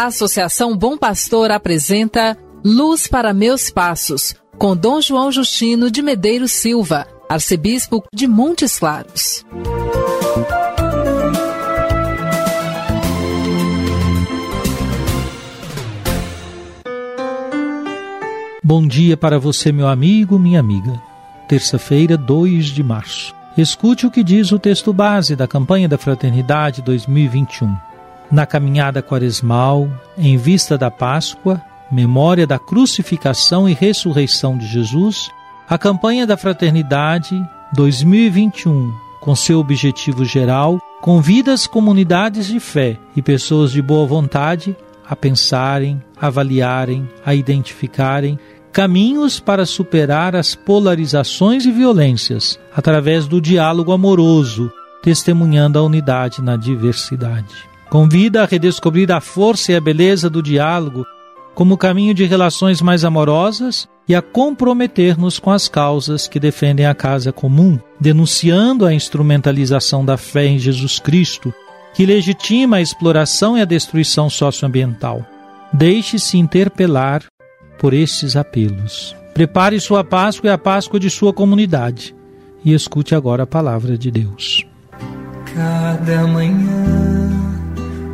A Associação Bom Pastor apresenta Luz para Meus Passos, com Dom João Justino de Medeiros Silva, arcebispo de Montes Claros. Bom dia para você, meu amigo, minha amiga. Terça-feira, 2 de março. Escute o que diz o texto base da campanha da Fraternidade 2021. Na caminhada quaresmal, em vista da Páscoa, memória da crucificação e ressurreição de Jesus, a campanha da Fraternidade 2021, com seu objetivo geral, convida as comunidades de fé e pessoas de boa vontade a pensarem, avaliarem, a identificarem caminhos para superar as polarizações e violências através do diálogo amoroso, testemunhando a unidade na diversidade. Convida a redescobrir a força e a beleza do diálogo como caminho de relações mais amorosas e a comprometer-nos com as causas que defendem a casa comum, denunciando a instrumentalização da fé em Jesus Cristo, que legitima a exploração e a destruição socioambiental. Deixe-se interpelar por estes apelos. Prepare sua Páscoa e a Páscoa de sua comunidade e escute agora a palavra de Deus. Cada manhã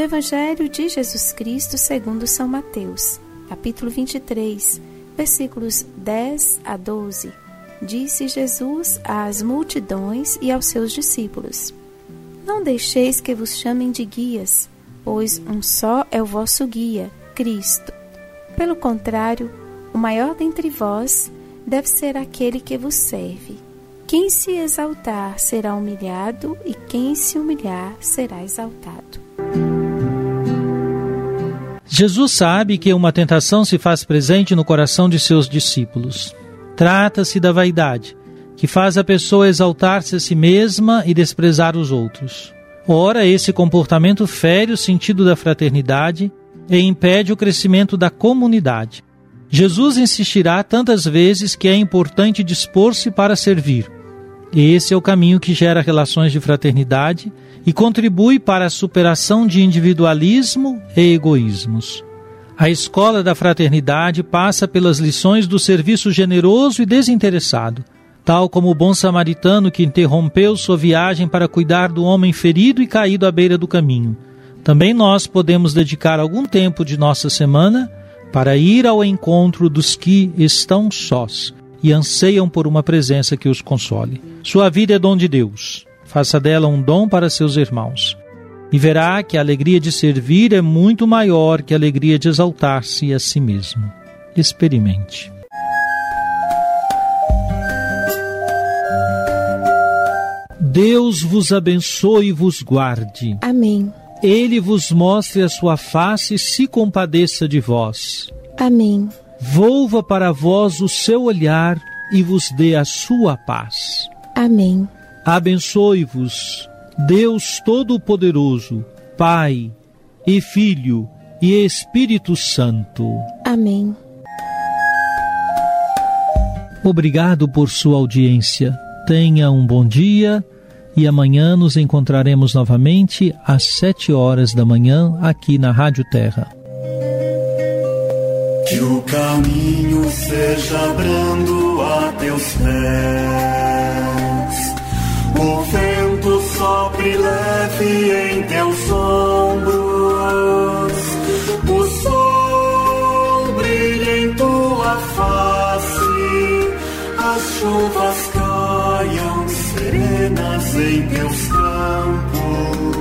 Do Evangelho de Jesus Cristo segundo São Mateus, capítulo 23, versículos 10 a 12. Disse Jesus às multidões e aos seus discípulos: Não deixeis que vos chamem de guias, pois um só é o vosso guia, Cristo. Pelo contrário, o maior dentre vós deve ser aquele que vos serve. Quem se exaltar será humilhado, e quem se humilhar será exaltado. Jesus sabe que uma tentação se faz presente no coração de seus discípulos. Trata-se da vaidade, que faz a pessoa exaltar-se a si mesma e desprezar os outros. Ora, esse comportamento fere o sentido da fraternidade e impede o crescimento da comunidade. Jesus insistirá tantas vezes que é importante dispor-se para servir. Esse é o caminho que gera relações de fraternidade e contribui para a superação de individualismo e egoísmos. A escola da fraternidade passa pelas lições do serviço generoso e desinteressado, tal como o bom samaritano que interrompeu sua viagem para cuidar do homem ferido e caído à beira do caminho. Também nós podemos dedicar algum tempo de nossa semana para ir ao encontro dos que estão sós e anseiam por uma presença que os console. Sua vida é dom de Deus. Faça dela um dom para seus irmãos. E verá que a alegria de servir é muito maior que a alegria de exaltar-se a si mesmo. Experimente. Deus vos abençoe e vos guarde. Amém. Ele vos mostre a sua face e se compadeça de vós. Amém. Volva para vós o seu olhar e vos dê a sua paz. Amém. Abençoe-vos, Deus Todo-Poderoso, Pai e Filho e Espírito Santo. Amém. Obrigado por sua audiência. Tenha um bom dia e amanhã nos encontraremos novamente às sete horas da manhã aqui na Rádio Terra. Que o caminho seja brando a teus pés. O vento sopre leve em teus ombros. O sol brilha em tua face. As chuvas caiam serenas em teus campos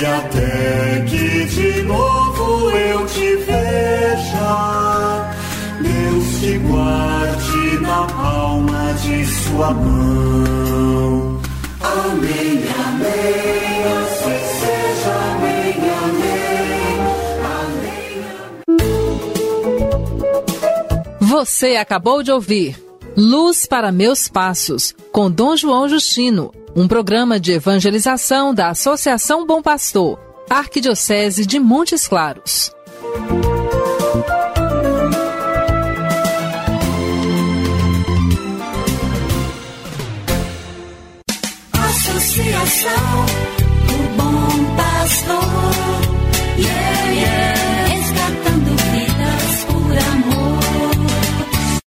e até que de novo eu te veja, Deus te guarde na palma de sua mão. Amém, amém, assim seja, amém, amém, amém. Você acabou de ouvir Luz para Meus Passos, com Dom João Justino, um programa de evangelização da Associação Bom Pastor, Arquidiocese de Montes Claros. Associação do Bom Pastor, yeah, yeah.